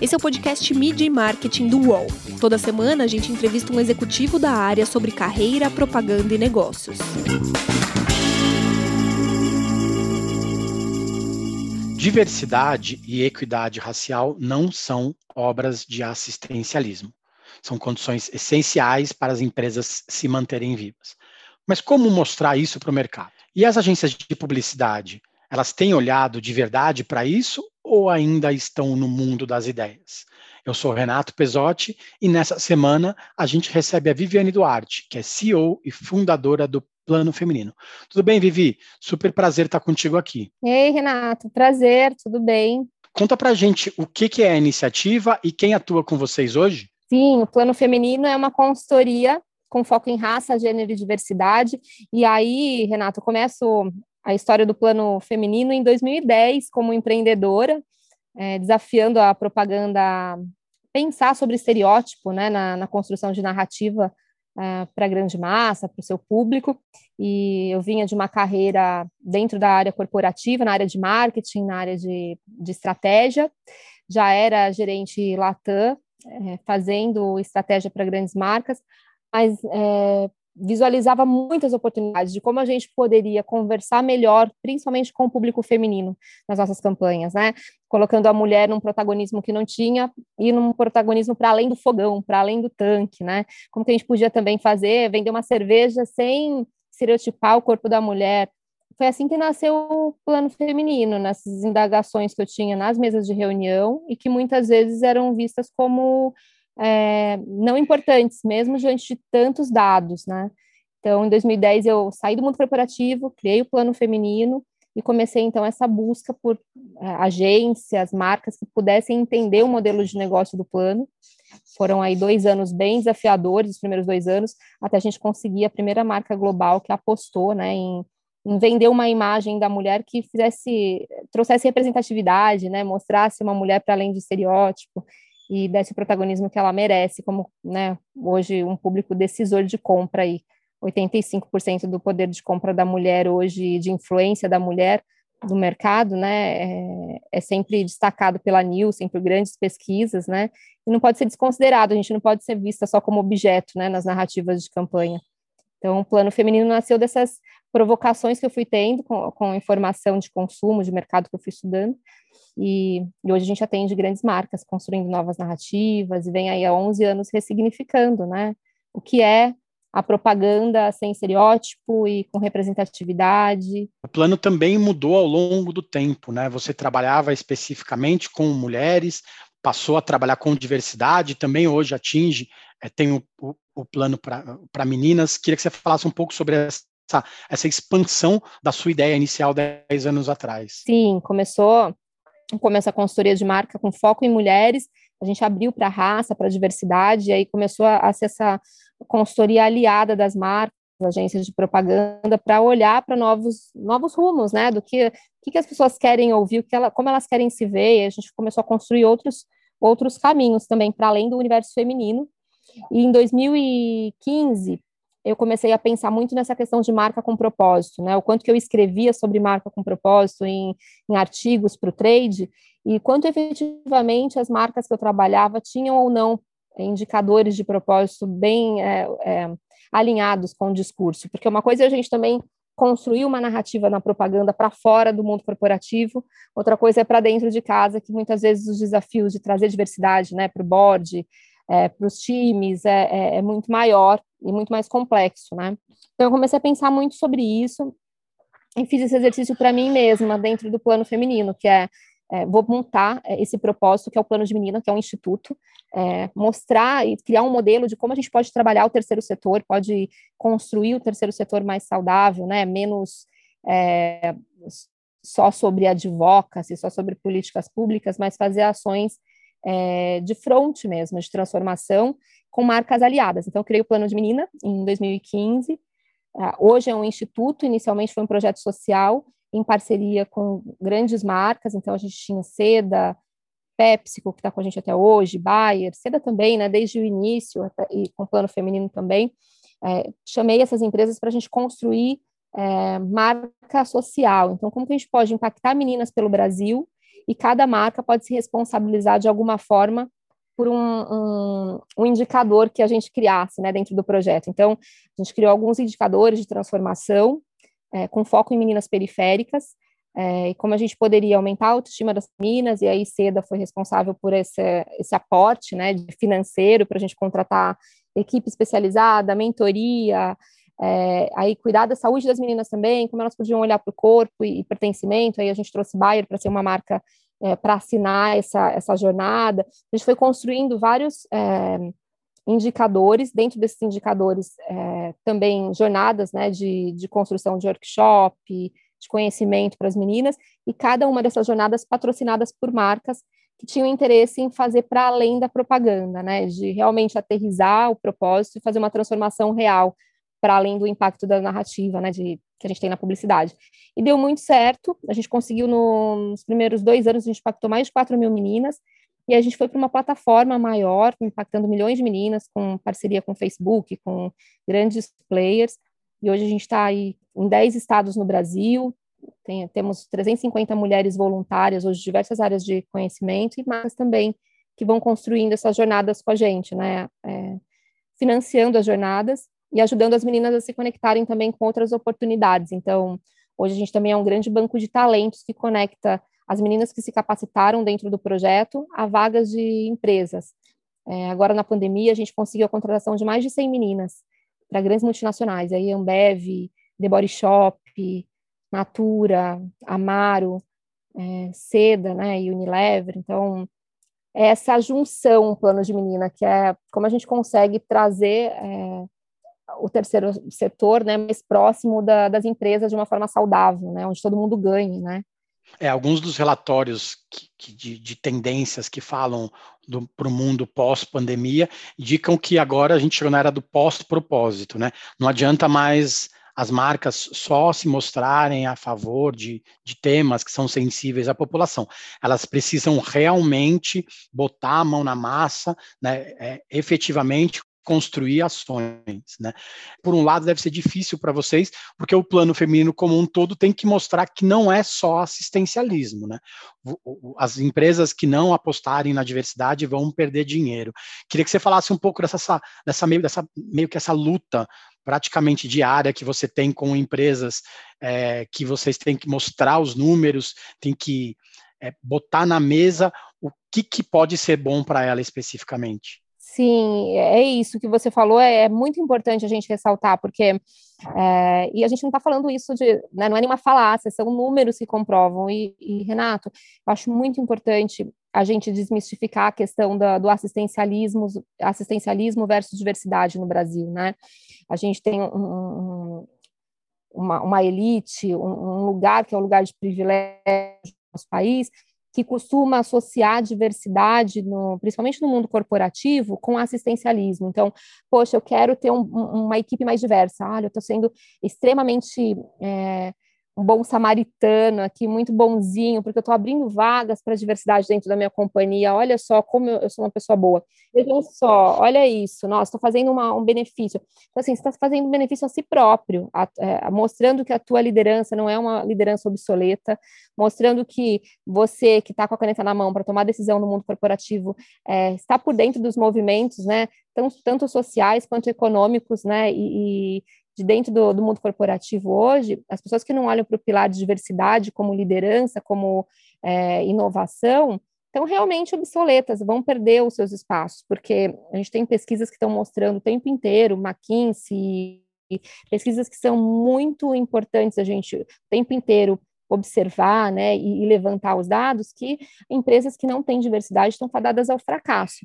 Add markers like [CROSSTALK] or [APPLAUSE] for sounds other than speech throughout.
Esse é o podcast Media e Marketing do UOL. Toda semana a gente entrevista um executivo da área sobre carreira, propaganda e negócios. Diversidade e equidade racial não são obras de assistencialismo. São condições essenciais para as empresas se manterem vivas. Mas como mostrar isso para o mercado? E as agências de publicidade, elas têm olhado de verdade para isso ou ainda estão no mundo das ideias? Eu sou Renato Pesotti e nessa semana a gente recebe a Viviane Duarte, que é CEO e fundadora do Plano Feminino. Tudo bem, Vivi? Super prazer estar contigo aqui. Ei, Renato, prazer, tudo bem? Conta pra gente o que, que é a iniciativa e quem atua com vocês hoje? Sim, o Plano Feminino é uma consultoria com foco em raça, gênero e diversidade. E aí, Renato, eu começo a história do plano feminino em 2010 como empreendedora, é, desafiando a propaganda pensar sobre estereótipo né, na, na construção de narrativa é, para a grande massa, para o seu público. E eu vinha de uma carreira dentro da área corporativa, na área de marketing, na área de, de estratégia. Já era gerente Latam, é, fazendo estratégia para grandes marcas, mas é, visualizava muitas oportunidades de como a gente poderia conversar melhor, principalmente com o público feminino nas nossas campanhas, né? Colocando a mulher num protagonismo que não tinha e num protagonismo para além do fogão, para além do tanque, né? Como que a gente podia também fazer, vender uma cerveja sem estereotipar o corpo da mulher. Foi assim que nasceu o plano feminino, nessas indagações que eu tinha nas mesas de reunião e que muitas vezes eram vistas como é, não importantes, mesmo diante de tantos dados, né? Então, em 2010, eu saí do mundo corporativo, criei o plano feminino e comecei, então, essa busca por é, agências, marcas que pudessem entender o modelo de negócio do plano. Foram aí dois anos bem desafiadores, os primeiros dois anos, até a gente conseguir a primeira marca global que apostou né, em, em vender uma imagem da mulher que fizesse, trouxesse representatividade, né, mostrasse uma mulher para além de estereótipo e desse protagonismo que ela merece, como né, hoje um público decisor de compra aí. 85% do poder de compra da mulher hoje, de influência da mulher do mercado, né, é, é, sempre destacado pela Nielsen por grandes pesquisas, né, e não pode ser desconsiderado, a gente não pode ser vista só como objeto, né, nas narrativas de campanha. Então, o plano feminino nasceu dessas provocações que eu fui tendo com, com informação de consumo, de mercado que eu fui estudando, e, e, hoje a gente atende grandes marcas, construindo novas narrativas, e vem aí há 11 anos ressignificando, né, o que é a propaganda sem estereótipo e com representatividade. O plano também mudou ao longo do tempo, né? Você trabalhava especificamente com mulheres, passou a trabalhar com diversidade, também hoje atinge, é, tem o, o, o plano para meninas. Queria que você falasse um pouco sobre essa, essa expansão da sua ideia inicial 10 anos atrás. Sim, começou começa a consultoria de marca com foco em mulheres, a gente abriu para raça, para diversidade, e aí começou a, a ser essa consultoria aliada das marcas, agências de propaganda, para olhar para novos, novos rumos, né, do que, que, que as pessoas querem ouvir, que ela, como elas querem se ver, e a gente começou a construir outros, outros caminhos também, para além do universo feminino, e em 2015, eu comecei a pensar muito nessa questão de marca com propósito, né? O quanto que eu escrevia sobre marca com propósito em, em artigos para o trade e quanto efetivamente as marcas que eu trabalhava tinham ou não indicadores de propósito bem é, é, alinhados com o discurso, porque uma coisa é a gente também construir uma narrativa na propaganda para fora do mundo corporativo, outra coisa é para dentro de casa, que muitas vezes os desafios de trazer diversidade né, para o board, é, para os times é, é, é, muito maior e muito mais complexo, né? Então eu comecei a pensar muito sobre isso e fiz esse exercício para mim mesma dentro do plano feminino, que é, é vou montar é, esse propósito que é o plano de menina, que é um instituto, é, mostrar e criar um modelo de como a gente pode trabalhar o terceiro setor, pode construir o terceiro setor mais saudável, né? Menos só sobre advocacy, só sobre políticas públicas, mas fazer ações é, de front mesmo, de transformação, com marcas aliadas. Então, eu criei o Plano de Menina em 2015. Ah, hoje é um instituto, inicialmente foi um projeto social, em parceria com grandes marcas. Então, a gente tinha Seda, PepsiCo, que está com a gente até hoje, Bayer, Seda também, né, desde o início, até, e com Plano Feminino também. É, chamei essas empresas para a gente construir é, marca social. Então, como que a gente pode impactar meninas pelo Brasil e cada marca pode se responsabilizar de alguma forma por um, um, um, indicador que a gente criasse né, dentro do projeto. Então, a gente criou alguns indicadores de transformação é, com foco em meninas periféricas, é, e como a gente poderia aumentar a autoestima das meninas, e aí Seda foi responsável por esse, esse aporte né, financeiro para a gente contratar equipe especializada, mentoria, é, aí cuidar da saúde das meninas também, como elas podiam olhar para o corpo e, e, pertencimento, aí a gente trouxe Bayer para ser uma marca é, para assinar essa, essa jornada. A gente foi construindo vários é, indicadores, dentro desses indicadores é, também jornadas né, de, de construção de workshop, de conhecimento para as meninas, e cada uma dessas jornadas patrocinadas por marcas que tinham interesse em fazer para além da propaganda, né, de realmente aterrizar o propósito e fazer uma transformação real para além do impacto da narrativa, né, de, que a gente tem na publicidade. E deu muito certo, a gente conseguiu no, nos primeiros dois anos, a gente impactou mais de 4 mil meninas, e a gente foi para uma plataforma maior, impactando milhões de meninas, com parceria com Facebook, com grandes players, e hoje a gente está aí em 10 estados no Brasil, tem, temos 350 mulheres voluntárias hoje, diversas áreas de conhecimento, e mais também que vão construindo essas jornadas com a gente, né, é, financiando as jornadas, e ajudando as meninas a se conectarem também com outras oportunidades. Então, hoje a gente também é um grande banco de talentos que conecta as meninas que se capacitaram dentro do projeto a vagas de empresas. É, agora, na pandemia, a gente conseguiu a contratação de mais de 100 meninas para grandes multinacionais, aí Ambev, The Body Shop, Natura, Amaro, é, Seda, né, e Unilever. Então, é essa junção, plano de menina, que é como a gente consegue trazer é, o terceiro setor né, mais próximo da, das empresas de uma forma saudável, né, onde todo mundo ganhe, né? É, alguns dos relatórios que, que de, de, tendências que falam para o mundo pós-pandemia indicam que agora a gente chegou na era do pós-propósito, né? Não adianta mais as marcas só se mostrarem a favor de, de temas que são sensíveis à população. Elas precisam realmente botar a mão na massa, né, é, efetivamente construir ações, né? Por um lado, deve ser difícil para vocês, porque o plano feminino como um todo tem que mostrar que não é só assistencialismo, né? As empresas que não apostarem na diversidade vão perder dinheiro. Queria que você falasse um pouco dessa, dessa meio, dessa meio que essa luta praticamente diária que você tem com empresas é, que vocês têm que mostrar os números, tem que é, botar na mesa o que, que pode ser bom para ela especificamente. Sim, é isso que você falou, é, é muito importante a gente ressaltar, porque, é, e a gente não está falando isso de, né, não é nenhuma falácia, são números que comprovam, e, e, Renato, eu acho muito importante a gente desmistificar a questão da, do assistencialismo, assistencialismo versus diversidade no Brasil, né, a gente tem um, um, uma, uma, elite, um, um lugar que é um lugar de privilégio no nosso país, que costuma associar a diversidade, no, principalmente no mundo corporativo, com assistencialismo. Então, poxa, eu quero ter um, uma equipe mais diversa. Olha, eu estou sendo extremamente é, um bom samaritano aqui, muito bonzinho, porque eu estou abrindo vagas para a diversidade dentro da minha companhia. Olha só como eu, eu sou uma pessoa boa. Vejam só, olha isso, nossa, estou fazendo uma, um benefício. Então, assim, você está fazendo um benefício a si próprio, a, é, mostrando que a tua liderança não é uma liderança obsoleta, mostrando que você, que está com a caneta na mão para tomar decisão no mundo corporativo, é, está por dentro dos movimentos, né, tanto, tanto sociais quanto econômicos, né, e, e de dentro do, do, mundo corporativo hoje, as pessoas que não olham para o pilar de diversidade como liderança, como é, inovação, estão realmente obsoletas, vão perder os seus espaços, porque a gente tem pesquisas que estão mostrando o tempo inteiro, McKinsey, pesquisas que são muito importantes a gente o tempo inteiro observar né, e, e levantar os dados, que empresas que não têm diversidade estão fadadas ao fracasso.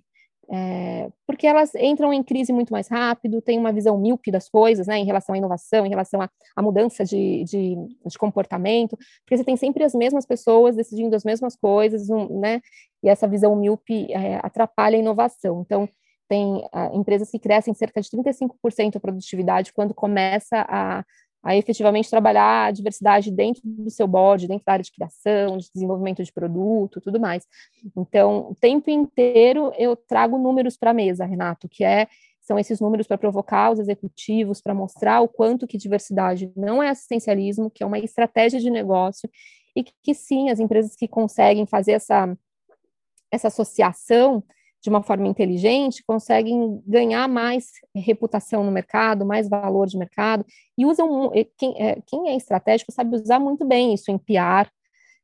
É, porque elas entram em crise muito mais rápido, têm uma visão míope das coisas, né, em relação à inovação, em relação à, mudança de, de, de, comportamento, porque você tem sempre as mesmas pessoas decidindo as mesmas coisas, um, né, e essa visão míope é, atrapalha a inovação. Então, tem a, empresas que crescem cerca de 35% a produtividade quando começa a, a efetivamente trabalhar a diversidade dentro do seu board, dentro da área de criação, de desenvolvimento de produto, tudo mais. Então, o tempo inteiro eu trago números para a mesa, Renato, que é são esses números para provocar os executivos, para mostrar o quanto que diversidade não é assistencialismo, que é uma estratégia de negócio e que, que sim, as empresas que conseguem fazer essa, essa associação de uma forma inteligente, conseguem ganhar mais reputação no mercado, mais valor de mercado, e usam, quem, é, quem é estratégico sabe usar muito bem isso em PR,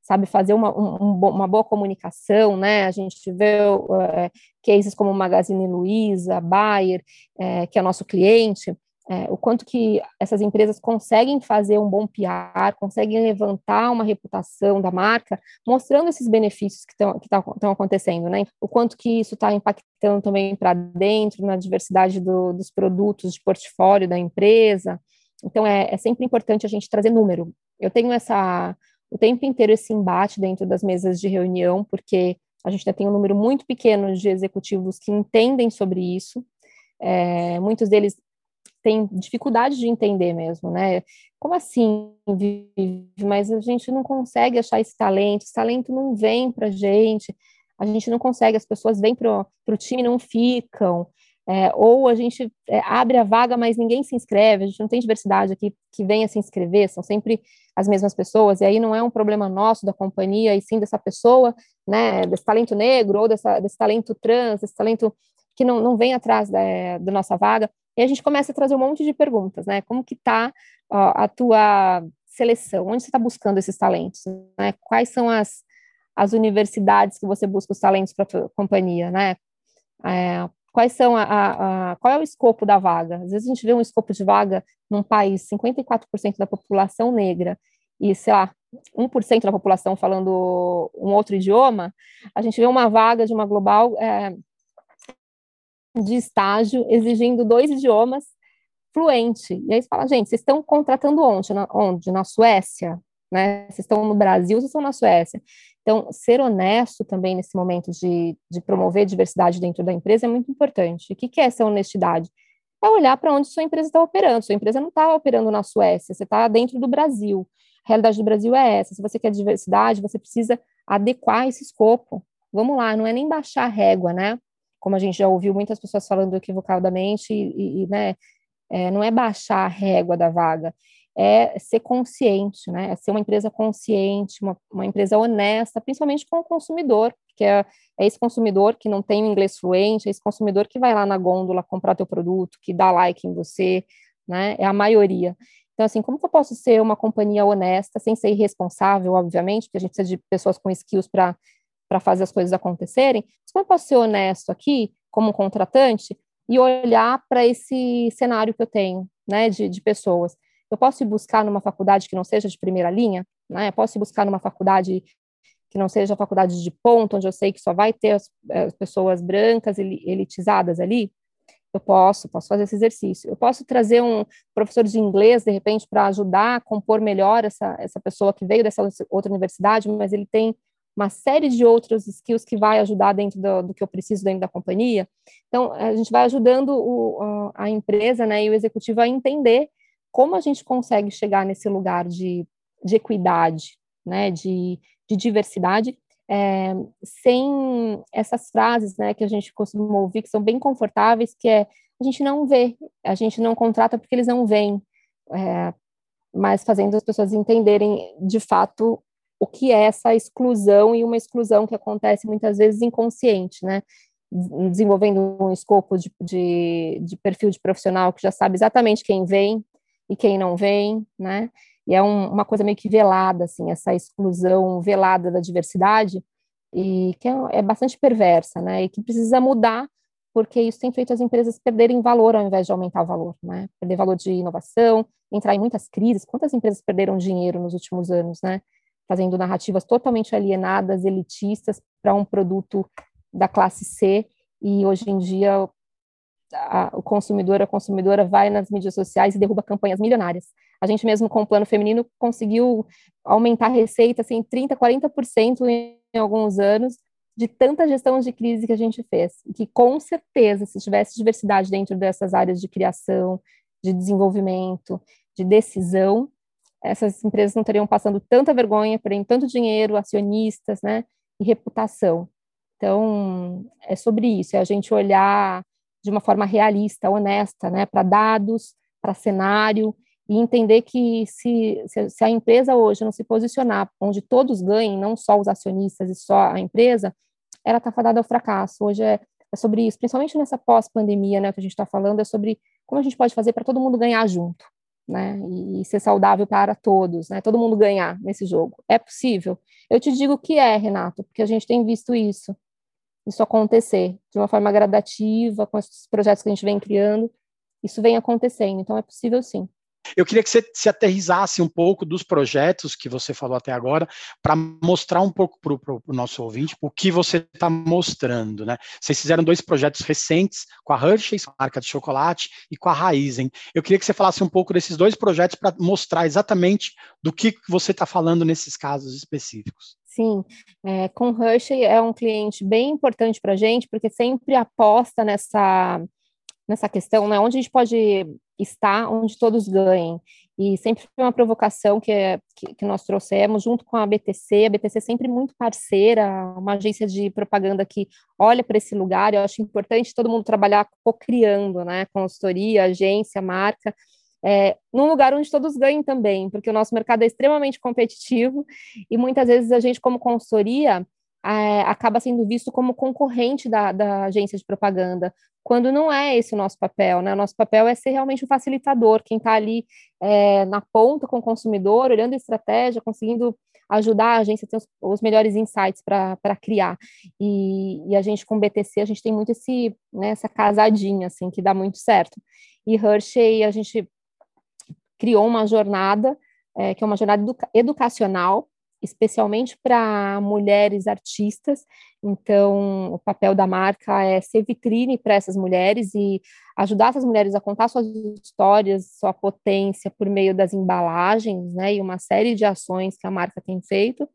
sabe fazer uma, um, uma boa comunicação, né? A gente vê é, cases como Magazine Luiza, Bayer, é, que é nosso cliente, é, o quanto que essas empresas conseguem fazer um bom PR, conseguem levantar uma reputação da marca, mostrando esses benefícios que estão que estão acontecendo, né? O quanto que isso está impactando também para dentro, na diversidade do, dos produtos de portfólio da empresa. Então, é, é sempre importante a gente trazer número. Eu tenho essa o tempo inteiro esse embate dentro das mesas de reunião, porque a gente ainda tem um número muito pequeno de executivos que entendem sobre isso. É, muitos deles tem dificuldade de entender mesmo, né? Como assim vive? Mas a gente não consegue achar esse talento, esse talento não vem para a gente, a gente não consegue, as pessoas vêm para o time e não ficam. É, ou a gente é, abre a vaga, mas ninguém se inscreve, a gente não tem diversidade aqui que venha se inscrever, são sempre as mesmas pessoas, e aí não é um problema nosso da companhia, e sim dessa pessoa, né, desse talento negro, ou dessa, desse talento trans, desse talento que não, não vem atrás da, da nossa vaga, e a gente começa a trazer um monte de perguntas, né? Como que está a tua seleção? Onde você está buscando esses talentos? Né? Quais são as, as universidades que você busca os talentos para a tua companhia, né? É, quais são a, a, a, qual é o escopo da vaga? Às vezes a gente vê um escopo de vaga num país 54% da população negra e, sei lá, 1% da população falando um outro idioma, a gente vê uma vaga de uma global é, de estágio exigindo dois idiomas fluente. E aí você fala, gente, vocês estão contratando onde? Na, onde? Na Suécia? Né? Vocês estão no Brasil, vocês estão na Suécia. Então, ser honesto também nesse momento de, de promover diversidade dentro da empresa é muito importante. O que, que é essa honestidade? É olhar para onde sua empresa está operando. Sua empresa não está operando na Suécia, você está dentro do Brasil. A realidade do Brasil é essa. Se você quer diversidade, você precisa adequar esse escopo. Vamos lá, não é nem baixar a régua, né? Como a gente já ouviu muitas pessoas falando equivocadamente, e, e né, é, não é baixar a régua da vaga, é ser consciente, né, é ser uma empresa consciente, uma, uma empresa honesta, principalmente com o consumidor, que é, é esse consumidor que não tem o inglês fluente, é esse consumidor que vai lá na gôndola comprar teu produto, que dá like em você, né, é a maioria. Então, assim, como que eu posso ser uma companhia honesta, sem ser irresponsável, obviamente, porque a gente precisa de pessoas com skills para para fazer as coisas acontecerem, mas como eu posso ser honesto aqui, como contratante, e olhar para esse cenário que eu tenho, né, de, de pessoas. Eu posso ir buscar numa faculdade que não seja de primeira linha, né, eu posso ir buscar numa faculdade que não seja a faculdade de ponto, onde eu sei que só vai ter as, as pessoas brancas elitizadas ali, eu posso, posso fazer esse exercício. Eu posso trazer um professor de inglês, de repente, para ajudar a compor melhor essa, essa pessoa que veio dessa outra universidade, mas ele tem uma série de outros skills que vai ajudar dentro do, do, que eu preciso dentro da companhia. Então, a gente vai ajudando o, a empresa né, e o executivo a entender como a gente consegue chegar nesse lugar de, de equidade, né, de, de diversidade, é, sem essas frases né, que a gente costuma ouvir, que são bem confortáveis, que é a gente não vê, a gente não contrata porque eles não veem, é, mas fazendo as pessoas entenderem de fato o que é essa exclusão e uma exclusão que acontece muitas vezes inconsciente, né? Desenvolvendo um escopo de, de, de perfil de profissional que já sabe exatamente quem vem e quem não vem, né? E é um, uma coisa meio que velada, assim, essa exclusão velada da diversidade, e que é, é bastante perversa, né? E que precisa mudar porque isso tem feito as empresas perderem valor ao invés de aumentar o valor, né? Perder valor de inovação, entrar em muitas crises. Quantas empresas perderam dinheiro nos últimos anos, né? Fazendo narrativas totalmente alienadas, elitistas, para um produto da classe C, e hoje em dia a, o consumidor, a consumidora vai nas mídias sociais e derruba campanhas milionárias. A gente mesmo com o plano feminino conseguiu aumentar a receita assim, 30%, 40% em, em alguns anos, de tanta gestão de crise que a gente fez. E que com certeza, se tivesse diversidade dentro dessas áreas de criação, de desenvolvimento, de decisão, essas empresas não teriam passando tanta vergonha, porém tanto dinheiro, acionistas, né, e reputação. Então, é sobre isso, é a gente olhar de uma forma realista, honesta, né, para dados, para cenário e entender que se, se, a empresa hoje não se posicionar onde todos ganhem, não só os acionistas e só a empresa, ela está fadada ao fracasso. Hoje é, é sobre isso, principalmente nessa pós-pandemia, né, que a gente está falando, é sobre como a gente pode fazer para todo mundo ganhar junto, né, e, ser saudável para todos, né, todo mundo ganhar nesse jogo. É possível? Eu te digo que é, Renato, porque a gente tem visto isso, isso acontecer de uma forma gradativa, com esses projetos que a gente vem criando, isso vem acontecendo, então é possível sim. Eu queria que você se aterrizasse um pouco dos projetos que você falou até agora, para mostrar um pouco para o nosso ouvinte o que você está mostrando. Né? Vocês fizeram dois projetos recentes com a Hershey's, marca de chocolate, e com a Raizen. Eu queria que você falasse um pouco desses dois projetos para mostrar exatamente do que você está falando nesses casos específicos. Sim, é, com Hershey é um cliente bem importante para a gente, porque sempre aposta nessa nessa questão, né? Onde a gente pode estar, onde todos ganhem. E sempre foi uma provocação que, que, que, nós trouxemos junto com a BTC. A BTC é sempre muito parceira, uma agência de propaganda que olha para esse lugar. Eu acho importante todo mundo trabalhar co-criando, né? Consultoria, agência, marca. É, num lugar onde todos ganhem também, porque o nosso mercado é extremamente competitivo e muitas vezes a gente, como consultoria, é, acaba sendo visto como concorrente da, da, agência de propaganda, quando não é esse o nosso papel, né? O nosso papel é ser realmente o facilitador, quem está ali é, na ponta com o consumidor, olhando a estratégia, conseguindo ajudar a agência a ter os, os melhores insights para criar. E, e, a gente, com o BTC, a gente tem muito esse, né, essa casadinha, assim, que dá muito certo. E Hershey, a gente criou uma jornada, é, que é uma jornada educa educacional, especialmente para mulheres artistas. Então, o papel da marca é ser vitrine para essas mulheres e ajudar essas mulheres a contar suas histórias, sua potência por meio das embalagens, né, e uma série de ações que a marca tem feito.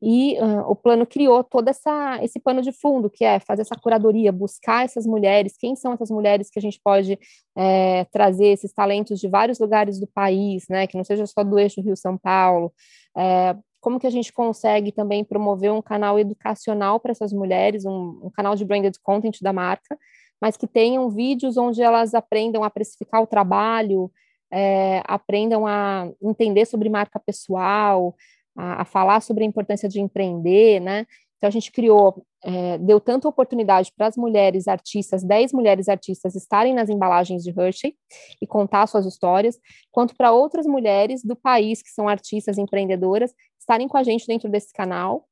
E uh, o plano criou todo essa, esse pano de fundo, que é fazer essa curadoria, buscar essas mulheres, quem são essas mulheres que a gente pode é, trazer esses talentos de vários lugares do país, né, que não seja só do eixo Rio-São Paulo, é, como que a gente consegue também promover um canal educacional para essas mulheres, um, um, canal de branded content da marca, mas que tenham vídeos onde elas aprendam a precificar o trabalho, é, aprendam a entender sobre marca pessoal, a, a, falar sobre a importância de empreender, né? Então a gente criou, é, deu tanta oportunidade para as mulheres artistas, 10 mulheres artistas estarem nas embalagens de Hershey e contar suas histórias, quanto para outras mulheres do país que são artistas empreendedoras estarem com a gente dentro desse canal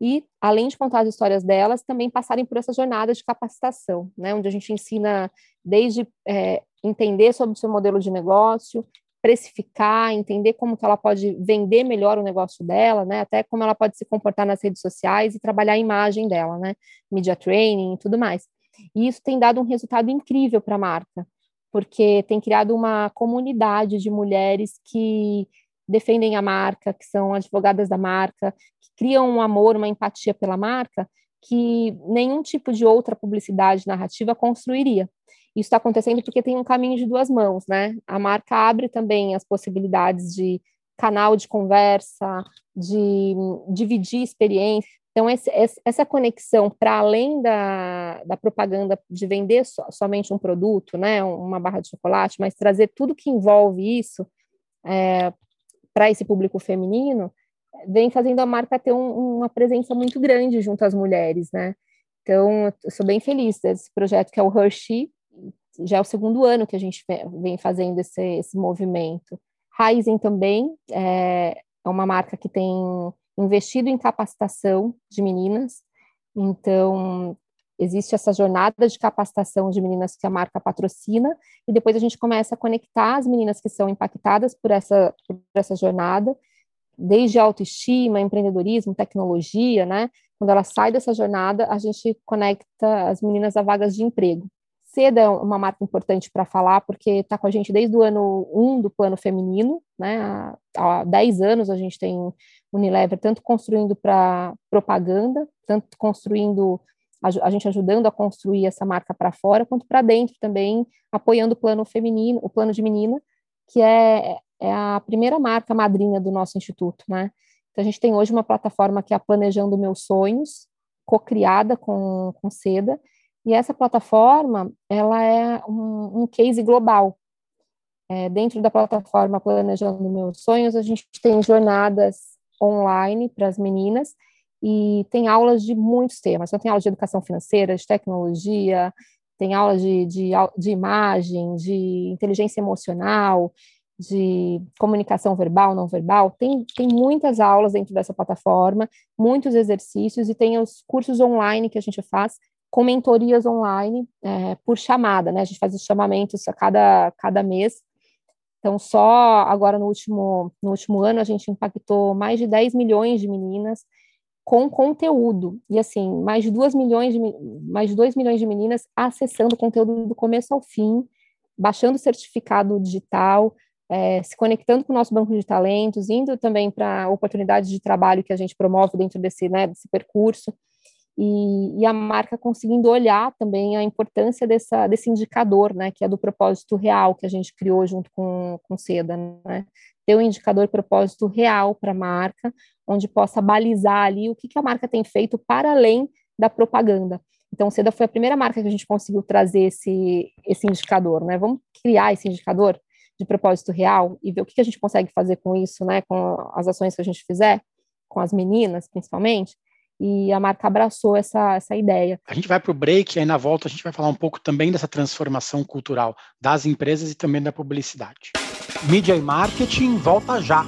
e, além de contar as histórias delas, também passarem por essa jornada de capacitação, né, onde a gente ensina desde é, entender sobre o seu modelo de negócio, precificar, entender como que ela pode vender melhor o negócio dela, né? Até como ela pode se comportar nas redes sociais e trabalhar a imagem dela, né? Media training e tudo mais. E isso tem dado um resultado incrível para a marca, porque tem criado uma comunidade de mulheres que defendem a marca, que são advogadas da marca, que criam um amor, uma empatia pela marca que nenhum tipo de outra publicidade narrativa construiria. Isso está acontecendo porque tem um caminho de duas mãos, né? A marca abre também as possibilidades de canal de conversa, de dividir experiência. Então, esse, essa conexão para além da, da propaganda de vender so, somente um produto, né, uma barra de chocolate, mas trazer tudo que envolve isso é, para esse público feminino, vem fazendo a marca ter um, uma presença muito grande junto às mulheres, né? Então, eu sou bem feliz desse projeto que é o Hershey, já é o segundo ano que a gente vem fazendo esse, esse movimento. Raizen também é, é uma marca que tem investido em capacitação de meninas, então existe essa jornada de capacitação de meninas que a marca patrocina, e depois a gente começa a conectar as meninas que são impactadas por essa, por essa jornada, desde autoestima, empreendedorismo, tecnologia, né? Quando ela sai dessa jornada, a gente conecta as meninas a vagas de emprego. Seda é uma marca importante para falar, porque está com a gente desde o ano 1 um do plano feminino, né? Há, há 10 anos a gente tem Unilever tanto construindo para propaganda, tanto construindo, a, gente ajudando a construir essa marca para fora, quanto para dentro também, apoiando o plano feminino, o plano de menina, que é, é a primeira marca madrinha do nosso instituto, né? Então a gente tem hoje uma plataforma que é a Planejando Meus Sonhos, co-criada com, com Seda, e essa plataforma, ela é um, um case global. É, dentro da plataforma Planejando Meus Sonhos, a gente tem jornadas online para as meninas e tem aulas de muitos temas. Então, tem aulas de educação financeira, de tecnologia, tem aulas de, de, de imagem, de inteligência emocional, de comunicação verbal, não verbal. Tem, tem muitas aulas dentro dessa plataforma, muitos exercícios e tem os cursos online que a gente faz com mentorias online é, por chamada, né? A gente faz os chamamentos a cada, cada mês. Então, só agora no último, no último ano, a gente impactou mais de 10 milhões de meninas com conteúdo. E assim, mais 2 milhões de, mais de 2 milhões de meninas acessando o conteúdo do começo ao fim, baixando o certificado digital, é, se conectando com o nosso banco de talentos, indo também para oportunidades de trabalho que a gente promove dentro desse, né, desse percurso e, e, a marca conseguindo olhar também a importância dessa, desse indicador, né, que é do propósito real que a gente criou junto com, com Seda, né, ter um indicador propósito real para a marca, onde possa balizar ali o que, que a marca tem feito para além da propaganda. Então, Seda foi a primeira marca que a gente conseguiu trazer esse, esse indicador, né, vamos criar esse indicador de propósito real e ver o que, que a gente consegue fazer com isso, né, com as ações que a gente fizer, com as meninas, principalmente, e a marca abraçou essa, essa ideia. A gente vai para o break e aí na volta a gente vai falar um pouco também dessa transformação cultural das empresas e também da publicidade. Mídia e marketing volta já.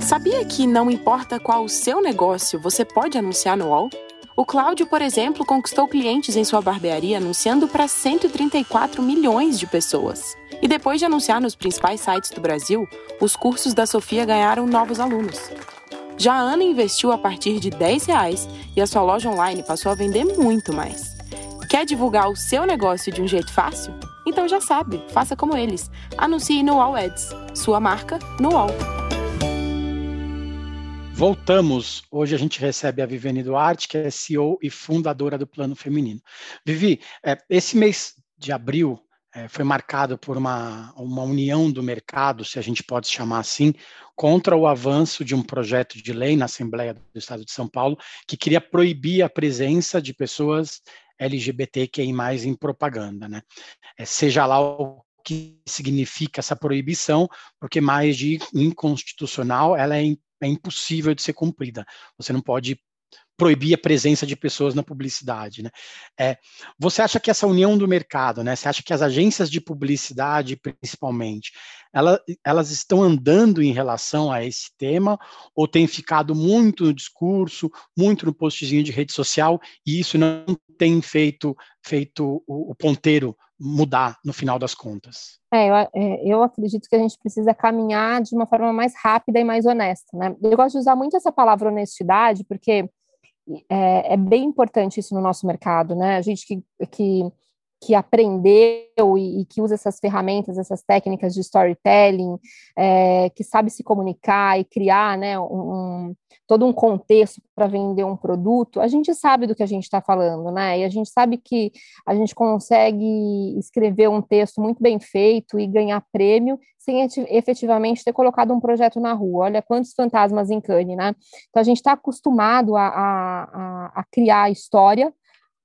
Sabia que não importa qual o seu negócio, você pode anunciar no UOL? O Cláudio, por exemplo, conquistou clientes em sua barbearia anunciando para 134 milhões de pessoas. E depois de anunciar nos principais sites do Brasil, os cursos da Sofia ganharam novos alunos. Já a Ana investiu a partir de 10 reais e a sua loja online passou a vender muito mais. Quer divulgar o seu negócio de um jeito fácil? Então já sabe, faça como eles. Anuncie no All Ads, sua marca no All. Voltamos. Hoje a gente recebe a Viviane Duarte, que é CEO e fundadora do Plano Feminino. Vivi, é, esse mês de abril é, foi marcado por uma, uma união do mercado, se a gente pode chamar assim, contra o avanço de um projeto de lei na Assembleia do Estado de São Paulo que queria proibir a presença de pessoas LGBTQI+, em propaganda, né? É, seja lá o que significa essa proibição, porque mais de inconstitucional, ela é, é impossível de ser cumprida. Você não pode proibir a presença de pessoas na publicidade. Né? É, você acha que essa união do mercado, né, você acha que as agências de publicidade, principalmente, ela, elas estão andando em relação a esse tema ou tem ficado muito no discurso, muito no postzinho de rede social e isso não tem feito, feito o, o ponteiro mudar no final das contas? É eu, é, eu, acredito que a gente precisa caminhar de uma forma mais rápida e mais honesta, né? Eu gosto de usar muito essa palavra honestidade, porque é, é, bem importante isso no nosso mercado, né? A gente que, que, que aprendeu e, e, que usa essas ferramentas, essas técnicas de storytelling, é, que sabe se comunicar e criar, né, um, todo um contexto para vender um produto, a gente sabe do que a gente está falando, né? E a gente sabe que a gente consegue escrever um texto muito bem feito e ganhar prêmio sem efetivamente ter colocado um projeto na rua. Olha quantos fantasmas em Cannes, né? Então a gente está acostumado a, a, a criar história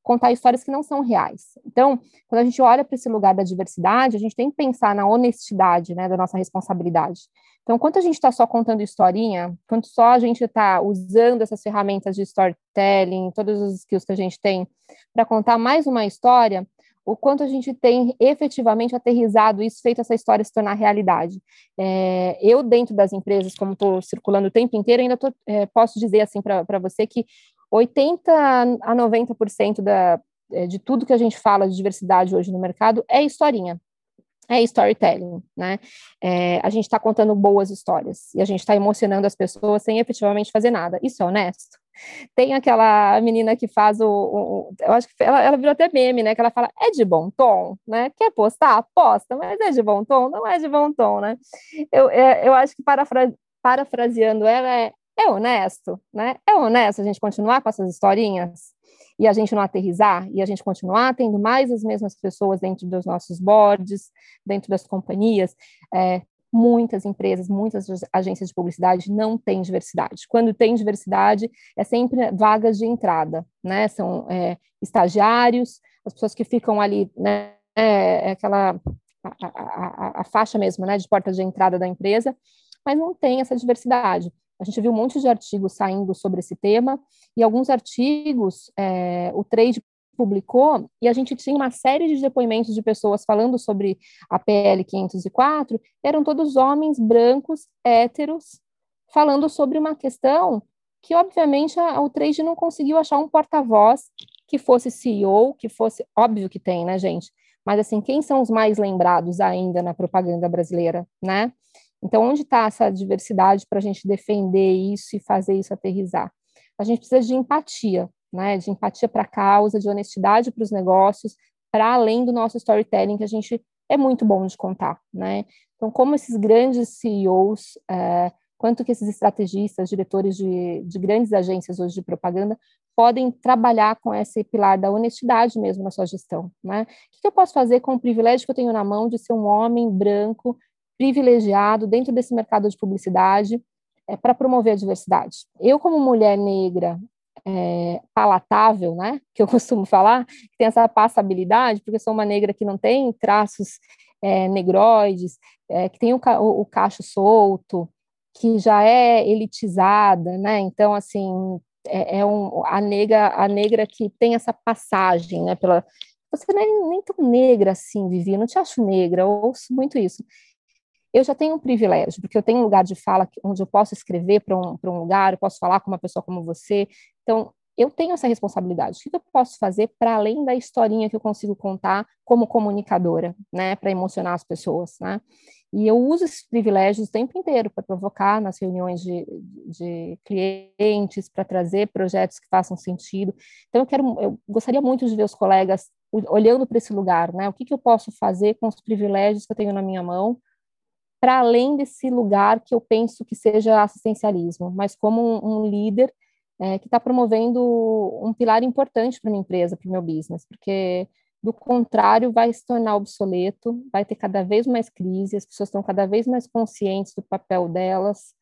contar histórias que não são reais. Então, quando a gente olha para esse lugar da diversidade, a gente tem que pensar na honestidade, né, da nossa responsabilidade. Então, quanto a gente está só contando historinha, quanto só a gente está usando essas ferramentas de storytelling, todos os skills que a gente tem para contar mais uma história, o quanto a gente tem efetivamente aterrizado isso, feito essa história se tornar realidade. É, eu, dentro das empresas, como estou circulando o tempo inteiro, ainda tô, é, posso dizer assim para você que 80 a 90% da, é, de tudo que a gente fala de diversidade hoje no mercado é historinha é storytelling, né? É, a gente está contando boas histórias e a gente está emocionando as pessoas sem efetivamente fazer nada. Isso é honesto? Tem aquela menina que faz o, o eu acho que ela, ela virou até meme, né? Que ela fala é de bom tom, né? Quer postar, posta, mas é de bom tom, não é de bom tom, né? Eu, é, eu acho que parafra, parafraseando ela é é honesto, né? É honesto a gente continuar com essas historinhas e a gente não aterrizar e a gente continuar tendo mais as mesmas pessoas dentro dos nossos boards, dentro das companhias, é, muitas empresas, muitas agências de publicidade não têm diversidade. Quando tem diversidade, é sempre vagas de entrada, né? São é, estagiários, as pessoas que ficam ali, né? É, é aquela a, a, a, faixa mesmo, né, de porta de entrada da empresa, mas não tem essa diversidade. A gente viu um monte de artigos saindo sobre esse tema, e alguns artigos é, o trade publicou, e a gente tinha uma série de depoimentos de pessoas falando sobre a PL 504, eram todos homens brancos, héteros, falando sobre uma questão que, obviamente, a, o trade não conseguiu achar um porta-voz que fosse CEO, que fosse. Óbvio que tem, né, gente? Mas, assim, quem são os mais lembrados ainda na propaganda brasileira, né? Então, onde está essa diversidade para a gente defender isso e fazer isso aterrizar? A gente precisa de empatia, né? De empatia para a causa, de honestidade para os negócios, para além do nosso storytelling, que a gente é muito bom de contar, né? Então, como esses grandes CEOs, é, quanto que esses estrategistas, diretores de, de grandes agências hoje de propaganda, podem trabalhar com esse pilar da honestidade mesmo na sua gestão, né? O que eu posso fazer com o privilégio que eu tenho na mão de ser um homem branco, privilegiado dentro desse mercado de publicidade, é, para promover a diversidade? Eu, como mulher negra, é, palatável, né, que eu [LAUGHS] costumo falar, que tem essa passabilidade, porque sou uma negra que não tem traços é, negroides, é, que tem o, o, o, cacho solto, que já é elitizada, né, então, assim, é, é, um, a, negra, a negra que tem essa passagem, né, pela... Você nem, nem tão negra assim, Vivi, eu não te acho negra, eu ouço muito isso eu já tenho um privilégio, porque eu tenho um lugar de fala onde eu posso escrever para um, um lugar, eu posso falar com uma pessoa como você. Então, eu tenho essa responsabilidade. O que eu posso fazer para além da historinha que eu consigo contar como comunicadora, né, para emocionar as pessoas, né? E eu uso esses privilégios o tempo inteiro para provocar nas reuniões de, de clientes, para trazer projetos que façam sentido. Então, eu quero, eu gostaria muito de ver os colegas olhando para esse lugar, né? O que, que eu posso fazer com os privilégios que eu tenho na minha mão para além desse lugar que eu penso que seja assistencialismo, mas como um, um líder é, que está promovendo um pilar importante para minha empresa, para o meu business, porque do contrário vai se tornar obsoleto, vai ter cada vez mais crise, as pessoas estão cada vez mais conscientes do papel delas,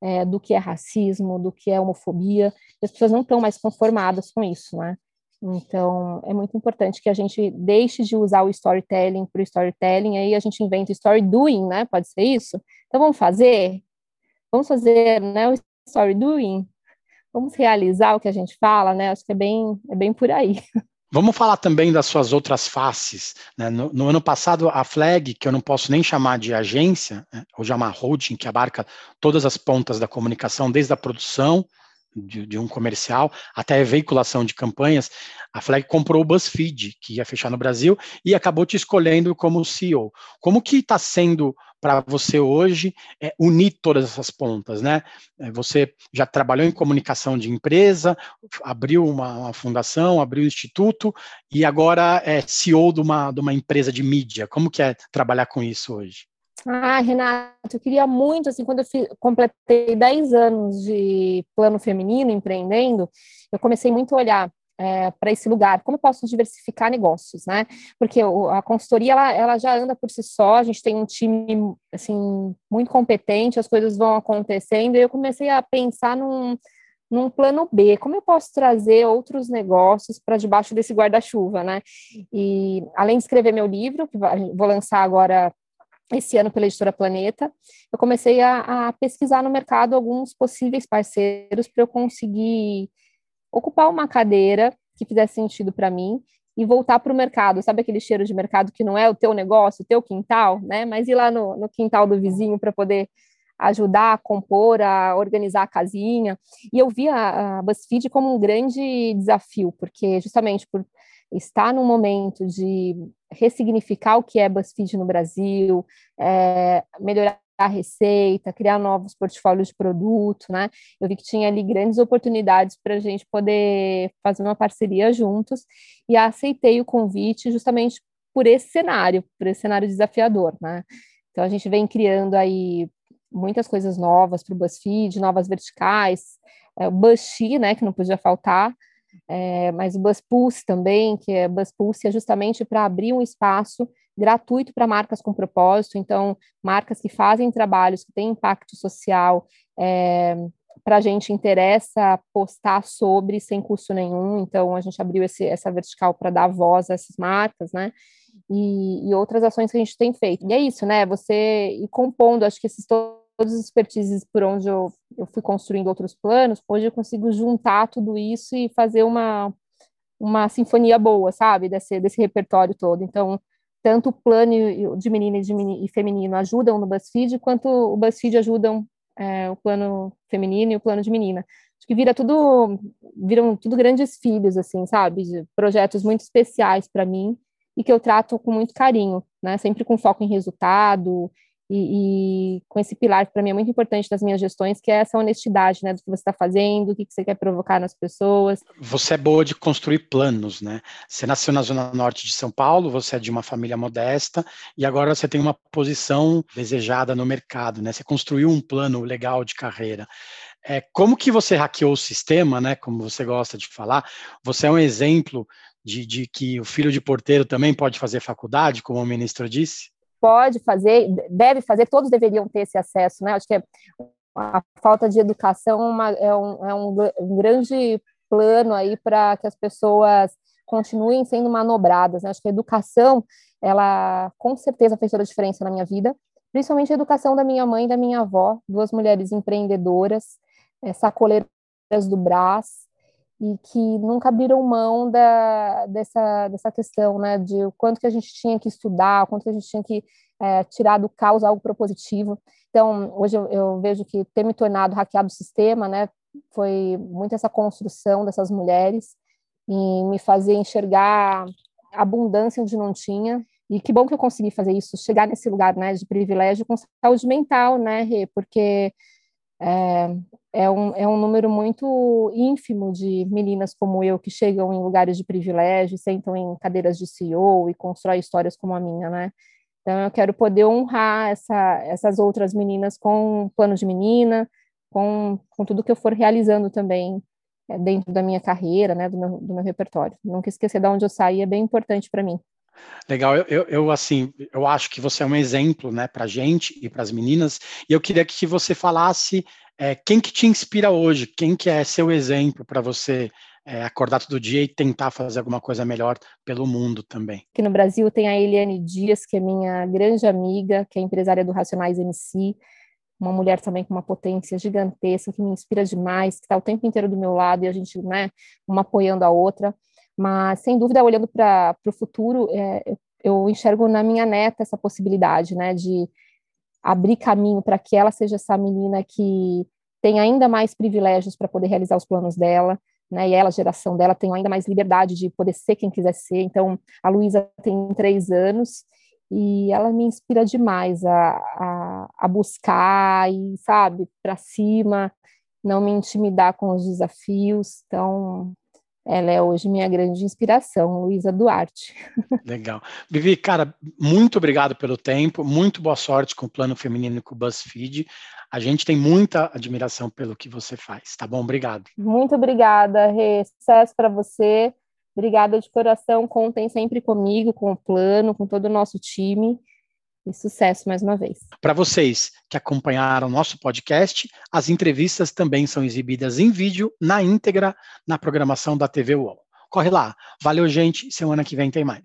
é, do que é racismo, do que é homofobia, e as pessoas não estão mais conformadas com isso, né? Então, é muito importante que a gente deixe de usar o storytelling para o storytelling, aí a gente inventa story doing, né? Pode ser isso? Então, vamos fazer? Vamos fazer né, o story doing? Vamos realizar o que a gente fala, né? Acho que é bem, é bem por aí. [LAUGHS] Vamos falar também das suas outras faces. Né? No, no, ano passado, a Flag, que eu não posso nem chamar de agência, né? hoje é holding que abarca todas as pontas da comunicação, desde a produção, de, de, um comercial até veiculação de campanhas, a Flag comprou o BuzzFeed, que ia fechar no Brasil, e acabou te escolhendo como CEO. Como que está sendo para você hoje é, unir todas essas pontas, né? É, você já trabalhou em comunicação de empresa, abriu uma, uma fundação, abriu um instituto e agora é CEO de uma, de uma empresa de mídia. Como que é trabalhar com isso hoje? Ah, Renato, eu queria muito, assim, quando eu completei 10 anos de plano feminino, empreendendo, eu comecei muito a olhar é, para esse lugar, como eu posso diversificar negócios, né? Porque a consultoria, ela, ela já anda por si só, a gente tem um time, assim, muito competente, as coisas vão acontecendo, e eu comecei a pensar num, num plano B, como eu posso trazer outros negócios para debaixo desse guarda-chuva, né? E além de escrever meu livro, que vou lançar agora esse ano pela editora Planeta, eu comecei a, a pesquisar no mercado alguns possíveis parceiros para eu conseguir ocupar uma cadeira que fizesse sentido para mim e voltar para o mercado. Sabe aquele cheiro de mercado que não é o teu negócio, o teu quintal, né? Mas ir lá no, no quintal do vizinho para poder ajudar a compor, a organizar a casinha. E eu vi a, a BuzzFeed como um grande desafio, porque justamente por estar num momento de ressignificar o que é BuzzFeed no Brasil, é, melhorar a receita, criar novos portfólios de produto, né? Eu vi que tinha ali grandes oportunidades para a gente poder fazer uma parceria juntos e aceitei o convite justamente por esse cenário, por esse cenário desafiador, né? Então a gente vem criando aí muitas coisas novas para o BuzzFeed, novas verticais, é, o BuzzFeed, né, que não podia faltar, é, mas o BuzzPulse também, que é BuzzPulse é justamente para abrir um espaço gratuito para marcas com propósito, então marcas que fazem trabalhos que têm impacto social, é, para a gente interessa postar sobre sem custo nenhum, então a gente abriu esse, essa vertical para dar voz a essas marcas, né? e, e, outras ações que a gente tem feito. E é isso, né? Você ir compondo, acho que esses os expertises por onde eu, eu fui construindo outros planos, hoje eu consigo juntar tudo isso e fazer uma, uma sinfonia boa, sabe? Desse, desse repertório todo. Então, tanto o plano de menina e, de menino, e feminino ajudam no BuzzFeed, quanto o BuzzFeed ajudam é, o plano feminino e o plano de menina. Acho que vira tudo, viram tudo grandes filhos, assim, sabe? De projetos muito especiais para mim e que eu trato com muito carinho, né? Sempre com foco em resultado e, e com esse pilar que para mim é muito importante das minhas gestões, que é essa honestidade, né? Do que você está fazendo, o que, que você quer provocar nas pessoas. Você é boa de construir planos, né? Você nasceu na zona norte de São Paulo, você é de uma família modesta e agora você tem uma posição desejada no mercado, né? Você construiu um plano legal de carreira. É, como que você hackeou o sistema, né? Como você gosta de falar, você é um exemplo de, de que o filho de porteiro também pode fazer faculdade, como o ministro disse? Pode fazer, deve fazer, todos deveriam ter esse acesso, né? Acho que é, a falta de educação uma, é, um, é um, um grande plano aí para que as pessoas continuem sendo manobradas. Né? Acho que a educação, ela com certeza fez toda a diferença na minha vida, principalmente a educação da minha mãe e da minha avó, duas mulheres empreendedoras, é, sacoleiras do Brás, e que nunca abriram mão da, dessa, dessa questão, né, de o quanto que a gente tinha que estudar, o quanto que a gente tinha que é, tirar do caos algo propositivo. Então, hoje eu, eu, vejo que ter me tornado hackeado o sistema, né, foi muito essa construção dessas mulheres e me fazer enxergar abundância onde não tinha. E que bom que eu consegui fazer isso, chegar nesse lugar, né, de privilégio com saúde mental, né, Rê, porque é, é, um, é um número muito ínfimo de meninas como eu que chegam em lugares de privilégio, sentam em cadeiras de CEO e constroem histórias como a minha, né? Então, eu quero poder honrar essa, essas outras meninas com plano de menina, com, com tudo que eu for realizando também é, dentro da minha carreira, né, do meu, do meu repertório. Nunca esquecer de onde eu saí é bem importante para mim. Legal, eu, eu, eu, assim, eu acho que você é um exemplo, né, para gente e para as meninas. E eu queria que você falasse é, quem que te inspira hoje, quem que é seu exemplo para você é, acordar todo dia e tentar fazer alguma coisa melhor pelo mundo também. Aqui no Brasil tem a Eliane Dias, que é minha grande amiga, que é empresária do Racionais MC, uma mulher também com uma potência gigantesca, que me inspira demais, que está o tempo inteiro do meu lado e a gente, né, uma apoiando a outra. Mas, sem dúvida, olhando para o futuro, é, eu enxergo na minha neta essa possibilidade, né, de abrir caminho para que ela seja essa menina que tem ainda mais privilégios para poder realizar os planos dela, né, e ela, a geração dela, tem ainda mais liberdade de poder ser quem quiser ser. Então, a Luísa tem três anos e ela me inspira demais a, a, a buscar e, sabe, para cima, não me intimidar com os desafios. Então, ela é hoje minha grande inspiração, Luísa Duarte. Legal. Vivi, cara, muito obrigado pelo tempo, muito boa sorte com o Plano Feminino e com o BuzzFeed. A gente tem muita admiração pelo que você faz, tá bom? Obrigado. Muito obrigada, Rê. Sucesso para você. Obrigada de coração. Contem sempre comigo, com o plano, com todo o nosso time. E sucesso mais uma vez. Para vocês que acompanharam nosso podcast, as entrevistas também são exibidas em vídeo, na íntegra, na programação da TV UOL. Corre lá. Valeu, gente. Semana que vem tem mais.